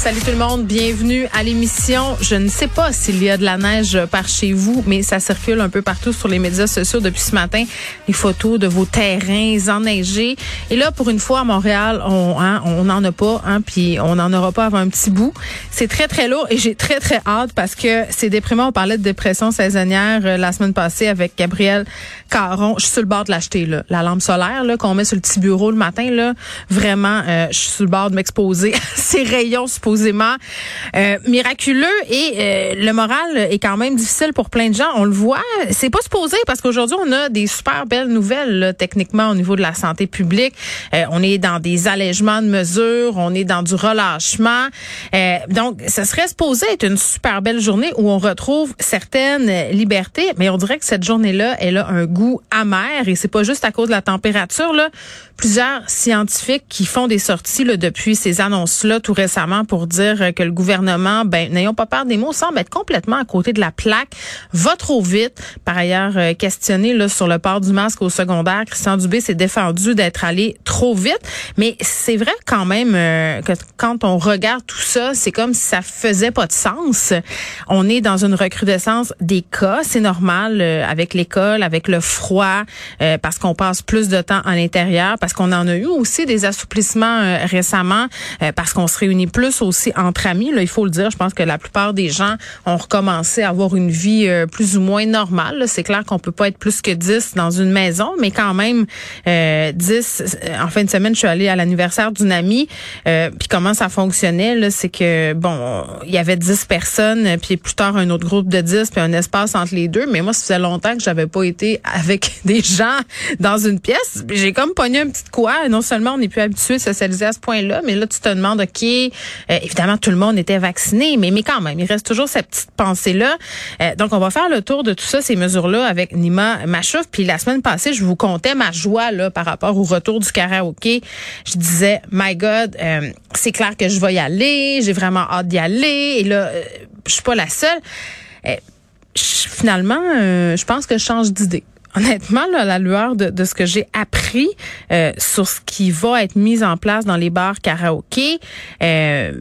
Salut tout le monde, bienvenue à l'émission. Je ne sais pas s'il y a de la neige par chez vous, mais ça circule un peu partout sur les médias sociaux depuis ce matin. Les photos de vos terrains enneigés. Et là, pour une fois à Montréal, on hein, on n'en a pas, hein, puis on n'en aura pas avant un petit bout. C'est très très lourd et j'ai très très hâte parce que c'est déprimant. On parlait de dépression saisonnière euh, la semaine passée avec Gabriel Caron. Je suis sur le bord de l'acheter là, la lampe solaire là qu'on met sur le petit bureau le matin là. Vraiment, euh, je suis sur le bord de m'exposer ces rayons supposément euh, miraculeux et euh, le moral est quand même difficile pour plein de gens. On le voit, c'est pas supposé parce qu'aujourd'hui on a des super belles nouvelles là, techniquement au niveau de la santé publique. Euh, on est dans des allègements de mesures, on est dans du relâchement. Euh, donc, ce serait supposé être une super belle journée où on retrouve certaines libertés, mais on dirait que cette journée-là, elle a un goût amer et c'est pas juste à cause de la température. Là. Plusieurs scientifiques qui font des sorties là, depuis ces annonces-là tout récemment pour dire euh, que le gouvernement, ben n'ayons pas peur des mots, semble être complètement à côté de la plaque, va trop vite. Par ailleurs, euh, questionné là, sur le port du masque au secondaire, Christian Dubé s'est défendu d'être allé trop vite. Mais c'est vrai quand même euh, que quand on regarde tout ça, c'est comme si ça faisait pas de sens. On est dans une recrudescence des cas, c'est normal euh, avec l'école, avec le froid, euh, parce qu'on passe plus de temps à l'intérieur, parce qu'on en a eu aussi des assouplissements récemment, parce qu'on se réunit plus aussi entre amis. Là, il faut le dire. Je pense que la plupart des gens ont recommencé à avoir une vie euh, plus ou moins normale. C'est clair qu'on peut pas être plus que 10 dans une maison, mais quand même euh, 10. euh, En fin de semaine, je suis allée à l'anniversaire d'une amie. euh, puis comment ça fonctionnait c'est que bon, il y avait 10 personnes, puis plus tard un autre groupe de 10, puis un espace entre les deux. Mais moi, ça faisait longtemps que j'avais pas été avec des gens dans une pièce. J'ai comme pogné un petit quoi. Non seulement on n'est plus habitué de socialiser à ce point-là, mais là tu te demandes, ok, euh, évidemment tout le monde était vacciné, mais mais quand même, il reste toujours cette petite pensée là. donc on va faire le tour de tout ça, ces mesures-là avec Nima Machouf. Puis la semaine passée, je vous contais ma joie là par rapport au retour du karaoké. Je disais, my God, euh, c'est clair que je vais y aller. J'ai vraiment hâte d'y aller. Et là, euh, je suis pas la seule. Euh, finalement, euh, je pense que je change d'idée. Honnêtement, là, la lueur de, de ce que j'ai appris euh, sur ce qui va être mis en place dans les bars karaoké, euh,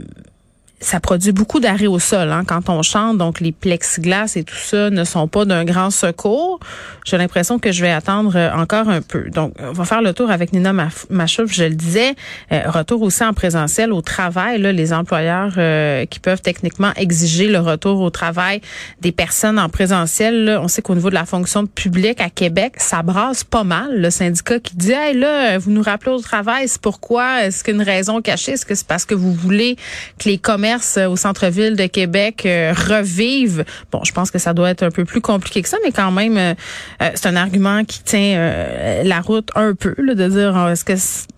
ça produit beaucoup d'arrêt au sol hein, quand on chante. Donc, les plexiglas et tout ça ne sont pas d'un grand secours. J'ai l'impression que je vais attendre euh, encore un peu. Donc, on va faire le tour avec Nina Machouf. Je le disais, euh, retour aussi en présentiel au travail. Là, les employeurs euh, qui peuvent techniquement exiger le retour au travail des personnes en présentiel. Là, on sait qu'au niveau de la fonction publique à Québec, ça brasse pas mal. Le syndicat qui dit, hey, là, vous nous rappelez au travail, c'est pourquoi? Est-ce qu'il y a une raison cachée? Est-ce que c'est parce que vous voulez que les commerces euh, au centre-ville de Québec euh, revivent? Bon, je pense que ça doit être un peu plus compliqué que ça, mais quand même, euh, euh, c'est un argument qui tient euh, la route un peu, là, de dire, est-ce que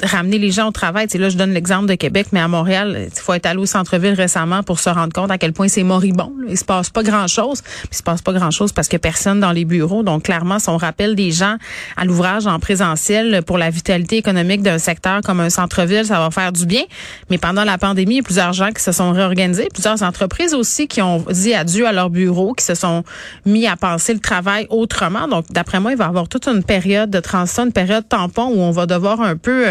ramener les gens au travail, là, je donne l'exemple de Québec, mais à Montréal, il faut être allé au centre-ville récemment pour se rendre compte à quel point c'est moribond. là. Il se passe pas grand-chose. Il se passe pas grand-chose parce que personne dans les bureaux. Donc, clairement, si on rappelle des gens à l'ouvrage en présentiel pour la vitalité économique d'un secteur comme un centre-ville, ça va faire du bien. Mais pendant la pandémie, il y a plusieurs gens qui se sont Plusieurs entreprises aussi qui ont dit adieu à leur bureau, qui se sont mis à penser le travail autrement. Donc, d'après moi, il va y avoir toute une période de transition, une période tampon où on va devoir un peu,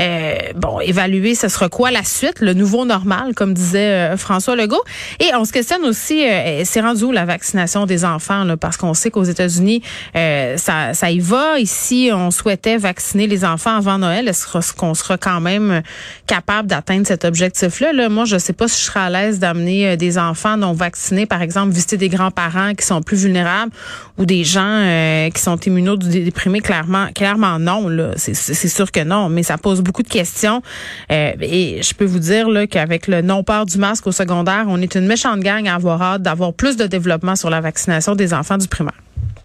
euh, bon, évaluer ce sera quoi la suite, le nouveau normal, comme disait euh, François Legault. Et on se questionne aussi, euh, c'est rendu où la vaccination des enfants, là, parce qu'on sait qu'aux États-Unis, euh, ça, ça y va. Ici, on souhaitait vacciner les enfants avant Noël. Est-ce qu'on sera quand même capable d'atteindre cet objectif-là? Là, moi, je sais pas si je serai à l'aise d'amener des enfants non vaccinés, par exemple, visiter des grands-parents qui sont plus vulnérables ou des gens qui sont immunodéprimés, clairement, clairement non. Là, c'est sûr que non, mais ça pose beaucoup de questions. et je peux vous dire là qu'avec le non-port du masque au secondaire, on est une méchante gang à avoir hâte d'avoir plus de développement sur la vaccination des enfants du primaire.